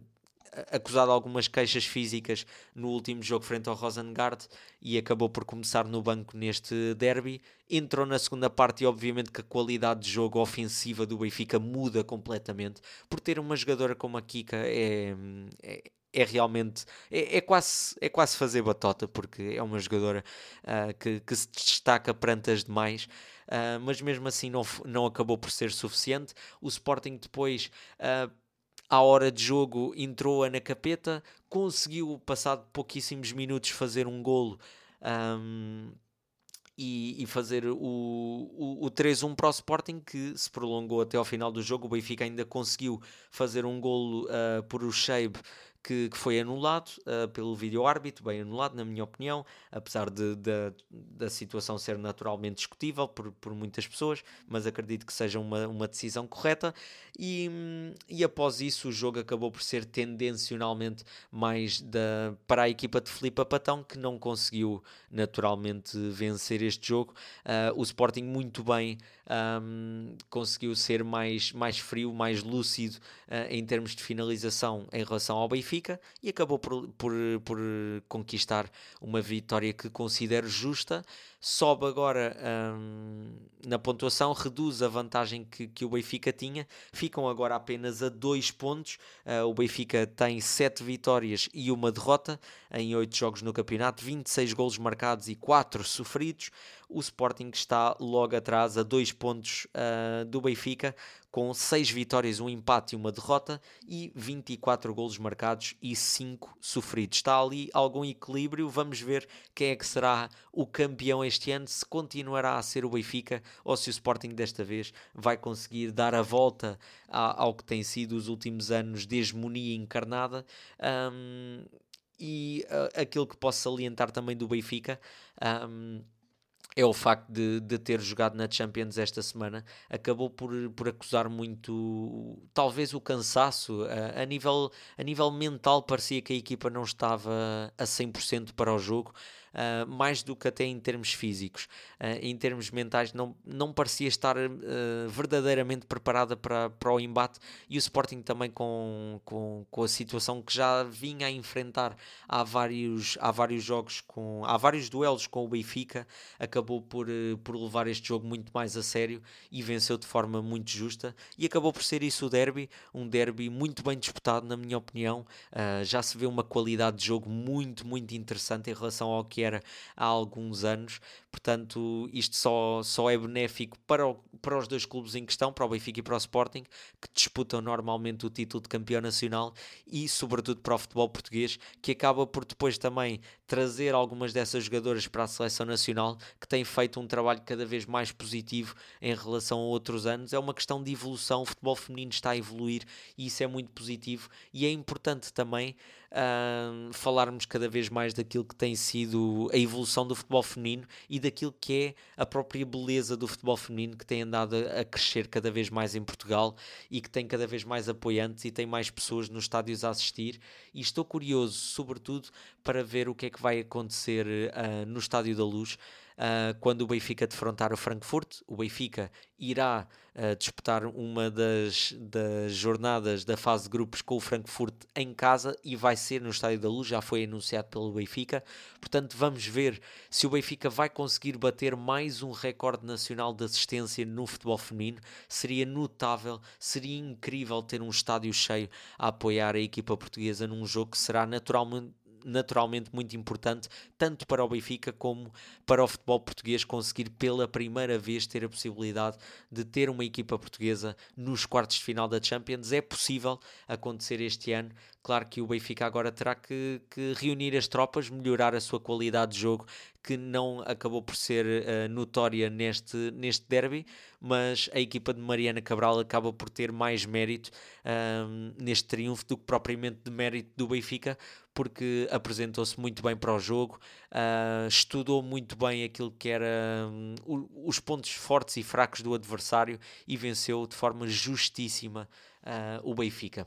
acusado algumas queixas físicas no último jogo frente ao Rosengard e acabou por começar no banco neste derby. Entrou na segunda parte e obviamente que a qualidade de jogo ofensiva do Benfica muda completamente. Por ter uma jogadora como a Kika é, é, é realmente é, é, quase, é quase fazer batota porque é uma jogadora uh, que, que se destaca perante as demais. Uh, mas mesmo assim não, não acabou por ser suficiente. O Sporting depois uh, à hora de jogo entrou na capeta, conseguiu, passado pouquíssimos minutos, fazer um golo um, e, e, fazer o, o, o 3-1 para o Sporting, que se prolongou até ao final do jogo. O Benfica ainda conseguiu fazer um golo uh, por o Sheib que, que foi anulado uh, pelo vídeo-árbitro, bem anulado, na minha opinião, apesar de, de, da situação ser naturalmente discutível por, por muitas pessoas, mas acredito que seja uma, uma decisão correta. E, e após isso, o jogo acabou por ser tendencionalmente mais da, para a equipa de Filipe Patão, que não conseguiu naturalmente vencer este jogo. Uh, o Sporting, muito bem, um, conseguiu ser mais, mais frio, mais lúcido uh, em termos de finalização em relação ao Benfica Benfica e acabou por, por, por conquistar uma vitória que considero justa. Sobe agora hum, na pontuação, reduz a vantagem que, que o Benfica tinha, ficam agora apenas a dois pontos. Uh, o Benfica tem sete vitórias e uma derrota em oito jogos no campeonato, 26 golos marcados e 4 sofridos. o Sporting está logo atrás a dois pontos uh, do Benfica, com 6 vitórias, um empate e uma derrota e 24 golos marcados e 5 sofridos. Está ali algum equilíbrio, vamos ver quem é que será o campeão este ano, se continuará a ser o Benfica ou se o Sporting desta vez vai conseguir dar a volta ao que tem sido os últimos anos de hegemonia encarnada. Um, e uh, aquilo que posso salientar também do Benfica. Um, é o facto de, de ter jogado na Champions esta semana. Acabou por, por acusar muito, talvez, o cansaço. A, a, nível, a nível mental, parecia que a equipa não estava a 100% para o jogo uh, mais do que até em termos físicos. Uh, em termos mentais, não, não parecia estar uh, verdadeiramente preparada para, para o embate e o Sporting também com, com, com a situação que já vinha a enfrentar há vários, há vários jogos, com, há vários duelos com o Benfica, acabou por, por levar este jogo muito mais a sério e venceu de forma muito justa e acabou por ser isso o derby, um derby muito bem disputado na minha opinião, já se vê uma qualidade de jogo muito, muito interessante em relação ao que era há alguns anos. Portanto, isto só, só é benéfico para, o, para os dois clubes em questão, para o Benfica e para o Sporting, que disputam normalmente o título de campeão nacional e, sobretudo, para o futebol português, que acaba por depois também trazer algumas dessas jogadoras para a seleção nacional, que tem feito um trabalho cada vez mais positivo em relação a outros anos. É uma questão de evolução, o futebol feminino está a evoluir e isso é muito positivo e é importante também uh, falarmos cada vez mais daquilo que tem sido a evolução do futebol feminino e daquilo que é a própria beleza do futebol feminino que tem andado a, crescer cada vez mais em Portugal e que tem cada vez mais apoiantes e tem mais pessoas nos estádios a assistir. E estou curioso, sobretudo, para ver o que é que vai acontecer uh, no Estádio da Luz uh, quando o Benfica defrontar o Frankfurt. O Benfica irá uh, disputar uma das, das jornadas da fase de grupos com o Frankfurt em casa e vai ser no Estádio da Luz, já foi anunciado pelo Benfica. Portanto, vamos ver se o Benfica vai conseguir bater mais um recorde nacional de assistência no futebol feminino. Seria notável, seria incrível ter um estádio cheio a apoiar a equipa portuguesa num jogo que será naturalmente naturalmente muito importante, tanto para o Benfica como para o futebol português conseguir pela primeira vez ter a possibilidade de ter uma equipa portuguesa nos quartos de final da Champions. É possível acontecer este ano. Claro que o Benfica agora terá que, que reunir as tropas, melhorar a sua qualidade de jogo, que não acabou por ser uh, notória neste, neste derby, mas a equipa de Mariana Cabral acaba por ter mais mérito uh, neste triunfo do que propriamente de mérito do Benfica, porque apresentou-se muito bem para o jogo, uh, estudou muito bem aquilo que eram um, os pontos fortes e fracos do adversário e venceu de forma justíssima o Benfica.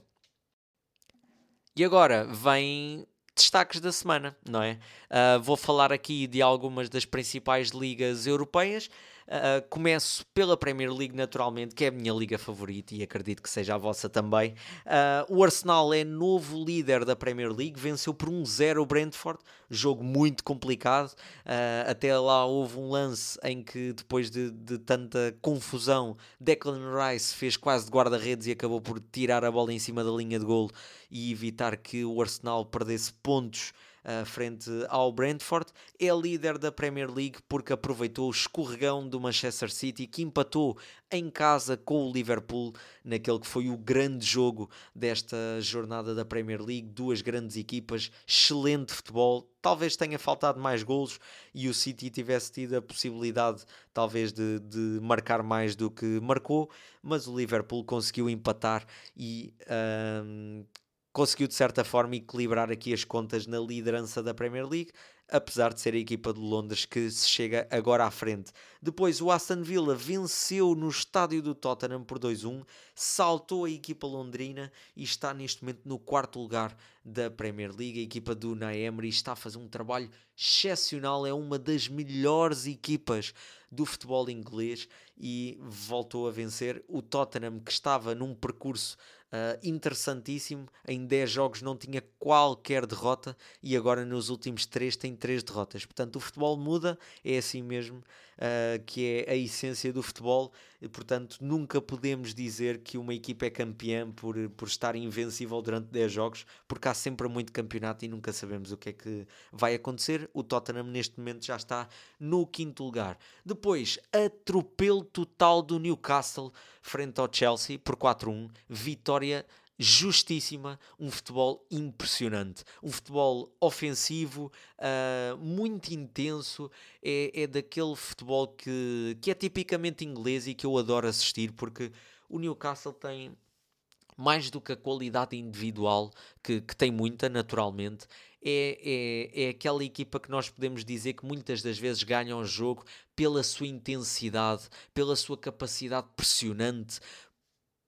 E agora vem destaques da semana, não é? Uh, vou falar aqui de algumas das principais ligas europeias. Uh, começo pela Premier League, naturalmente, que é a minha liga favorita e acredito que seja a vossa também. Uh, o Arsenal é novo líder da Premier League, venceu por 1-0 o Brentford, jogo muito complicado. Uh, até lá houve um lance em que, depois de, de tanta confusão, Declan Rice fez quase de guarda-redes e acabou por tirar a bola em cima da linha de golo e evitar que o Arsenal perdesse pontos uh, frente ao Brentford. É líder da Premier League porque aproveitou o escorregão do Manchester City que empatou em casa com o Liverpool naquele que foi o grande jogo desta jornada da Premier League. Duas grandes equipas, excelente futebol. Talvez tenha faltado mais golos e o City tivesse tido a possibilidade, talvez, de, de marcar mais do que marcou, mas o Liverpool conseguiu empatar e uh, conseguiu de certa forma equilibrar aqui as contas na liderança da Premier League, apesar de ser a equipa de Londres que se chega agora à frente. Depois o Aston Villa venceu no estádio do Tottenham por 2-1, saltou a equipa londrina e está neste momento no quarto lugar da Premier League. A equipa do Naemery está a fazer um trabalho excepcional, é uma das melhores equipas do futebol inglês e voltou a vencer o Tottenham que estava num percurso Uh, interessantíssimo, em 10 jogos não tinha qualquer derrota e agora nos últimos 3 tem 3 derrotas. Portanto, o futebol muda, é assim mesmo, uh, que é a essência do futebol. E, portanto, nunca podemos dizer que uma equipa é campeã por, por estar invencível durante 10 jogos, porque há sempre muito campeonato e nunca sabemos o que é que vai acontecer. O Tottenham neste momento já está no quinto lugar. Depois, atropelo total do Newcastle frente ao Chelsea por 4-1, vitória justíssima, um futebol impressionante, um futebol ofensivo, uh, muito intenso, é, é daquele futebol que, que é tipicamente inglês e que eu adoro assistir porque o Newcastle tem mais do que a qualidade individual, que, que tem muita naturalmente, é, é, é aquela equipa que nós podemos dizer que muitas das vezes ganha o jogo pela sua intensidade, pela sua capacidade pressionante,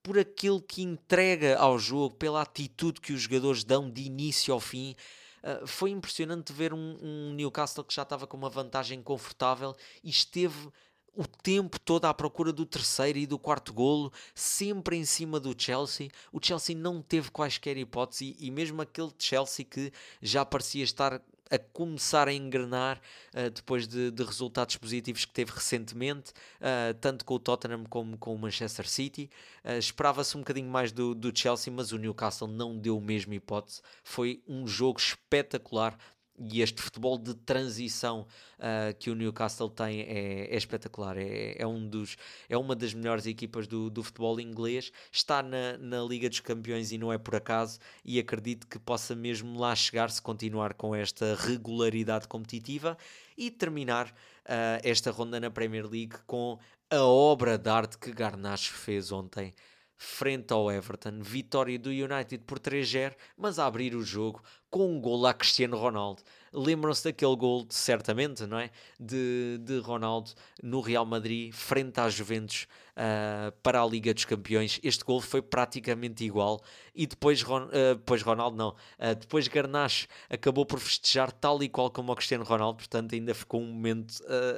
por aquilo que entrega ao jogo, pela atitude que os jogadores dão de início ao fim. Uh, foi impressionante ver um, um, Newcastle que já estava com uma vantagem confortável e esteve o tempo todo à procura do terceiro e do quarto golo, sempre em cima do Chelsea. O Chelsea não teve quaisquer hipótese e, e mesmo aquele Chelsea que já parecia estar a começar a engrenar uh, depois de, de, resultados positivos que teve recentemente, uh, tanto com o Tottenham como com o Manchester City. Uh, Esperava-se um bocadinho mais do, do Chelsea, mas o Newcastle não deu mesmo hipótese. Foi um jogo espetacular e este futebol de transição uh, que o Newcastle tem é, é espetacular. É, é, um dos, é uma das melhores equipas do, do futebol inglês. Está na, na Liga dos Campeões e não é por acaso. E acredito que possa mesmo lá chegar se continuar com esta regularidade competitiva e terminar uh, esta ronda na Premier League com a obra de arte que Garnacho fez ontem frente ao Everton, vitória do United por 3-0, mas a abrir o jogo com um gol a Cristiano Ronaldo. Lembram-se daquele gol, certamente, não é? De, de Ronaldo no Real Madrid, frente às Juventus, uh, para a Liga dos Campeões. Este gol foi praticamente igual. E depois, uh, depois Ronaldo, não. Uh, depois Garnacho acabou por festejar tal e qual como o Cristiano Ronaldo, portanto, ainda ficou um momento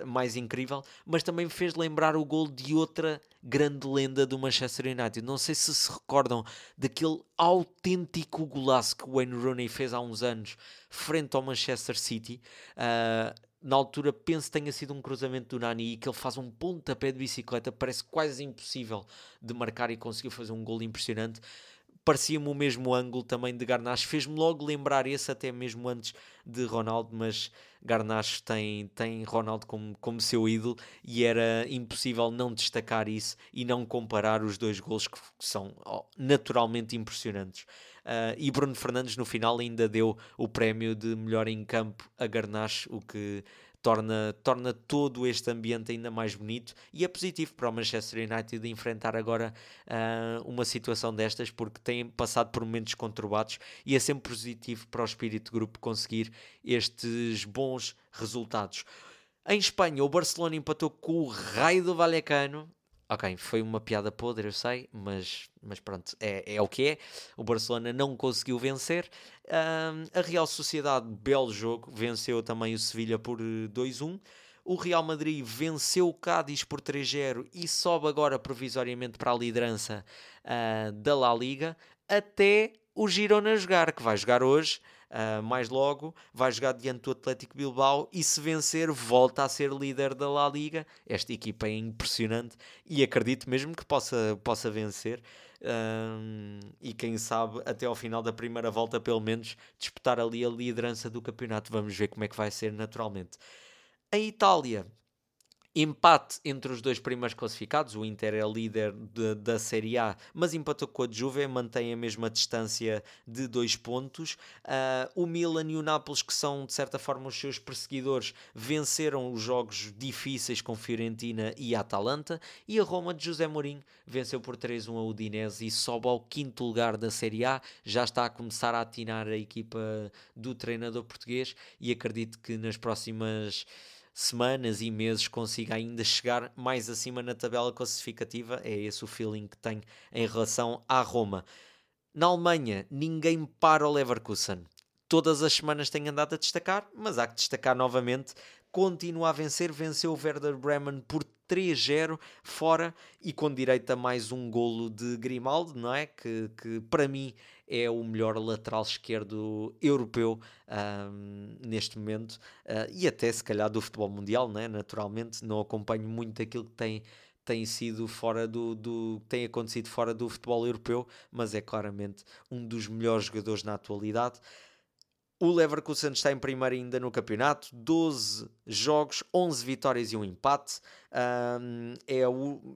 mais incrível. Mas também fez lembrar o gol de outra grande lenda do Manchester United. Não sei se se recordam daquele autêntico golaço que o Wayne Rooney fez há uns anos frente ao Manchester City. Uh, na altura penso que tenha sido um cruzamento do Nani e que ele faz um pontapé de bicicleta, parece quase impossível de marcar e conseguiu fazer um gol impressionante parecia-me o mesmo ângulo também de Garnacho, fez-me logo lembrar esse até mesmo antes de Ronaldo, mas Garnacho tem, tem Ronaldo como, como seu ídolo e era impossível não destacar isso e não comparar os dois gols que são naturalmente impressionantes. Uh, e Bruno Fernandes no final ainda deu o prémio de melhor em campo a Garnacho, o que torna, torna todo este ambiente ainda mais bonito e é positivo para o Manchester United enfrentar agora uh, uma situação destas porque tem passado por momentos conturbados e é sempre positivo para o espírito de grupo conseguir estes bons resultados. Em Espanha, o Barcelona empatou com o raio do Vallecano Ok, foi uma piada podre, eu sei, mas, mas pronto, é, é o que é. O Barcelona não conseguiu vencer. Um, a Real Sociedade, belo jogo, venceu também o Sevilha por 2-1. Eh, o Real Madrid venceu o Cádiz por 3-0 e sobe agora provisoriamente para a liderança uh, da La Liga. Até o Girona jogar, que vai jogar hoje uh, mais logo, vai jogar diante do Atlético Bilbao e se vencer volta a ser líder da La Liga. Esta equipa é impressionante e acredito mesmo que possa, possa vencer. Um, e quem sabe até ao final da primeira volta, pelo menos, disputar ali a liderança do campeonato. Vamos ver como é que vai ser naturalmente. A Itália Empate entre os dois primeiros classificados, o Inter é líder de, da Série A, mas empatou com a Juve, mantém a mesma distância de dois pontos. Uh, o Milan e o Nápoles, que são de certa forma os seus perseguidores, venceram os jogos difíceis com Fiorentina e Atalanta. E a Roma de José Mourinho venceu por 3-1 a Udinese e sobe ao quinto lugar da Série A. Já está a começar a atinar a equipa do treinador português e acredito que nas próximas semanas e meses consiga ainda chegar mais acima na tabela classificativa. É esse o feeling que tenho em relação à Roma. Na Alemanha, ninguém para o Leverkusen. Todas as semanas tem andado a destacar, mas há que destacar novamente continua a vencer, venceu o Werder Bremen por 3-0 fora e com direito a mais um golo de Grimaldo, não é? Que, que para mim é o melhor lateral esquerdo europeu um, neste momento uh, e até se calhar do futebol mundial, não é? Naturalmente, não acompanho muito aquilo que tem tem sido fora do, do tem acontecido fora do futebol europeu, mas é claramente um dos melhores jogadores na atualidade. O Leverkusen está em primeiro ainda no campeonato, 12 jogos, 11 vitórias e um empate. Um, é, a,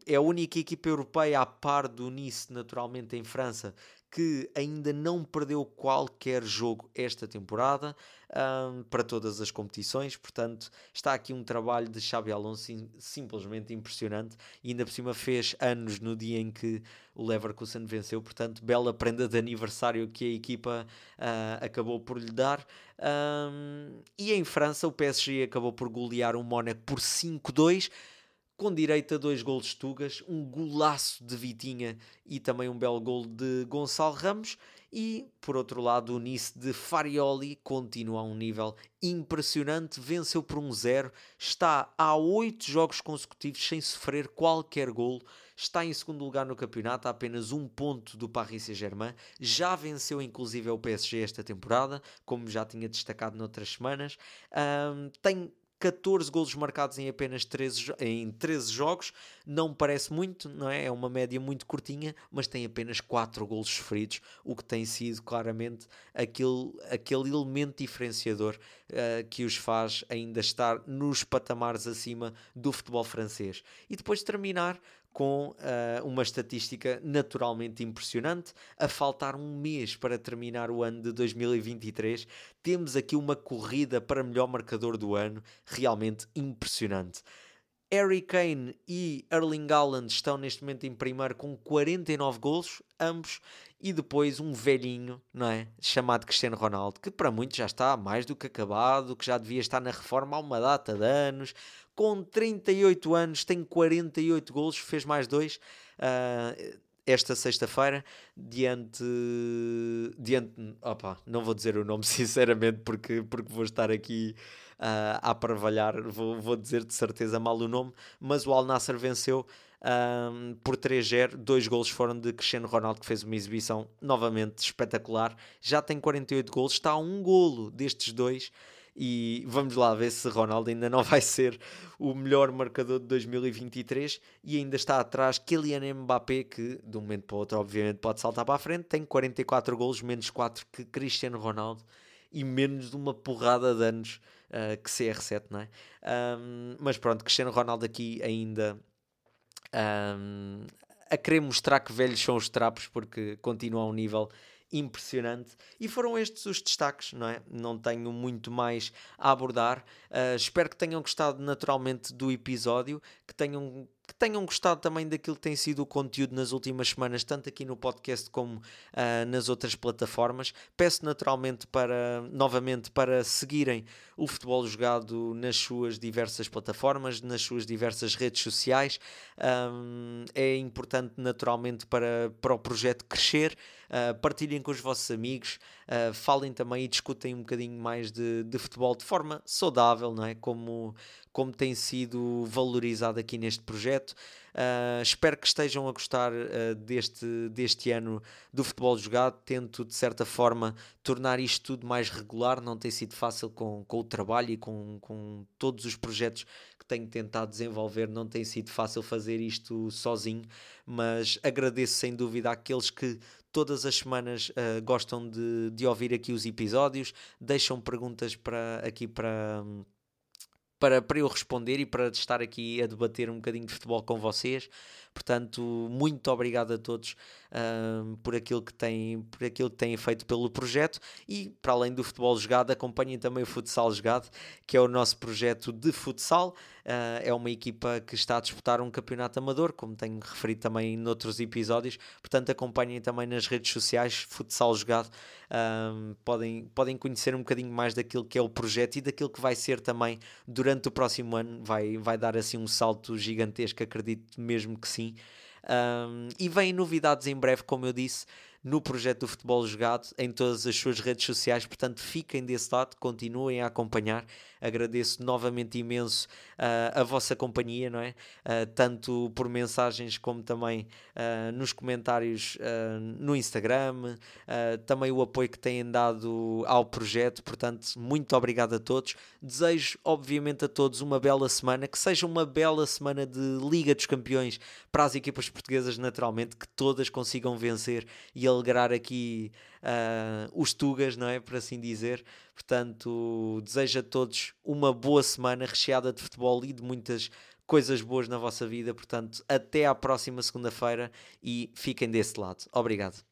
é a única equipa europeia a par do Nice, naturalmente, em França, que ainda não perdeu qualquer jogo esta temporada um, para todas as competições. Portanto, está aqui um trabalho de Xabi Alonso sim, simplesmente impressionante e ainda por cima fez anos no dia em que o Leverkusen venceu. Portanto, bela prenda de aniversário que a equipa uh, acabou por lhe dar. Um, e em França, o PSG acabou por golear o Mónaco por 5-2 com direito a dois golos de Tugas, um golaço de Vitinha e também um belo gol de Gonçalo Ramos. E, por outro lado, o Nice de Farioli continua a um nível impressionante, venceu por 1-0, um está há oito jogos consecutivos sem sofrer qualquer golo, está em segundo lugar no campeonato, a apenas um ponto do Paris Saint-Germain, já venceu inclusive o PSG esta temporada, como já tinha destacado noutras semanas, um, tem 14 golos marcados em apenas 13, em 13 jogos, não parece muito, não é? É uma média muito curtinha, mas tem apenas 4 golos sofridos, o que tem sido claramente aquele, aquele elemento diferenciador uh, que os faz ainda estar nos patamares acima do futebol francês. E depois de terminar com uh, uma estatística naturalmente impressionante. A faltar um mês para terminar o ano de 2023, temos aqui uma corrida para melhor marcador do ano, realmente impressionante. Harry Kane e Erling Haaland estão neste momento em primeiro com 49 golos, ambos, e depois um velhinho, não é? Chamado Cristiano Ronaldo, que para muitos já está mais do que acabado, que já devia estar na reforma há uma data de anos, com 38 anos, tem 48 golos, fez mais dois. Uh, esta sexta-feira, diante. diante. Opa, não vou dizer o nome (laughs) sinceramente, porque, porque vou estar aqui uh, a aparvalhar, vou, vou dizer de certeza mal o nome, mas o Al Nasser venceu um, por 3-0. Dois golos foram de Cristiano Ronaldo, que fez uma exibição novamente espetacular. Já tem 48 golos, está a um golo destes dois. E vamos lá ver se Ronaldo ainda não (laughs) vai ser o melhor marcador de 2023 e ainda está atrás Kylian Mbappé, que de um momento para o outro, obviamente, pode saltar para a frente. Tem 44 golos, menos 4 que Cristiano Ronaldo e menos de uma porrada de anos uh, que CR7, não é? Um, mas pronto, Cristiano Ronaldo aqui ainda um, a querer mostrar que velhos são os trapos porque continua a um nível impressionante. E foram estes os destaques, não é? Não tenho muito mais a abordar. Uh, espero que tenham gostado naturalmente do episódio, que tenham que tenham gostado também daquilo que tem sido o conteúdo nas últimas semanas, tanto aqui no podcast como uh, nas outras plataformas. Peço naturalmente para, novamente, para seguirem o futebol jogado nas suas diversas plataformas, nas suas diversas redes sociais. Um, é importante naturalmente para, para o projeto crescer. Uh, partilhem com os vossos amigos, uh, falem também e discutem um bocadinho mais de, de futebol de forma saudável, não é? Como, como tem sido valorizado aqui neste projeto. Uh, espero que estejam a gostar uh, deste, deste ano do futebol jogado. Tento, de certa forma, tornar isto tudo mais regular. Não tem sido fácil com, com o trabalho e com, com todos os projetos que tenho tentado desenvolver. Não tem sido fácil fazer isto sozinho, mas agradeço sem dúvida àqueles que todas as semanas uh, gostam de, de ouvir aqui os episódios, deixam perguntas para, aqui para. Um, para, para eu responder e para estar aqui a debater um bocadinho de futebol com vocês. Portanto, muito obrigado a todos um, por, aquilo que têm, por aquilo que têm feito pelo projeto e, para além do futebol jogado, acompanhem também o Futsal Jogado, que é o nosso projeto de futsal. Uh, é uma equipa que está a disputar um campeonato amador, como tenho referido também noutros episódios. Portanto, acompanhem também nas redes sociais Futsal Jogado. Um, podem, podem conhecer um bocadinho mais daquilo que é o projeto e daquilo que vai ser também durante o próximo ano. Vai, vai dar assim um salto gigantesco, acredito mesmo que sim. Um, e vêm novidades em breve, como eu disse, no projeto do futebol jogado em todas as suas redes sociais. Portanto, fiquem desse lado, continuem a acompanhar. Agradeço novamente imenso uh, a vossa companhia, não é? Uh, tanto por mensagens como também uh, nos comentários no Instagram, também o apoio que têm dado ao projeto. Portanto, muito obrigado a todos. Desejo, obviamente, a todos uma bela semana, que seja uma bela semana de Liga dos Campeões para as equipas portuguesas, naturalmente, que todas consigam vencer e alegrar aqui uh, os Tugas, não é? Por assim dizer. Portanto, desejo a todos uma boa semana recheada de futebol e de muitas coisas boas na vossa vida. Portanto, até à próxima segunda-feira e fiquem desse lado. Obrigado.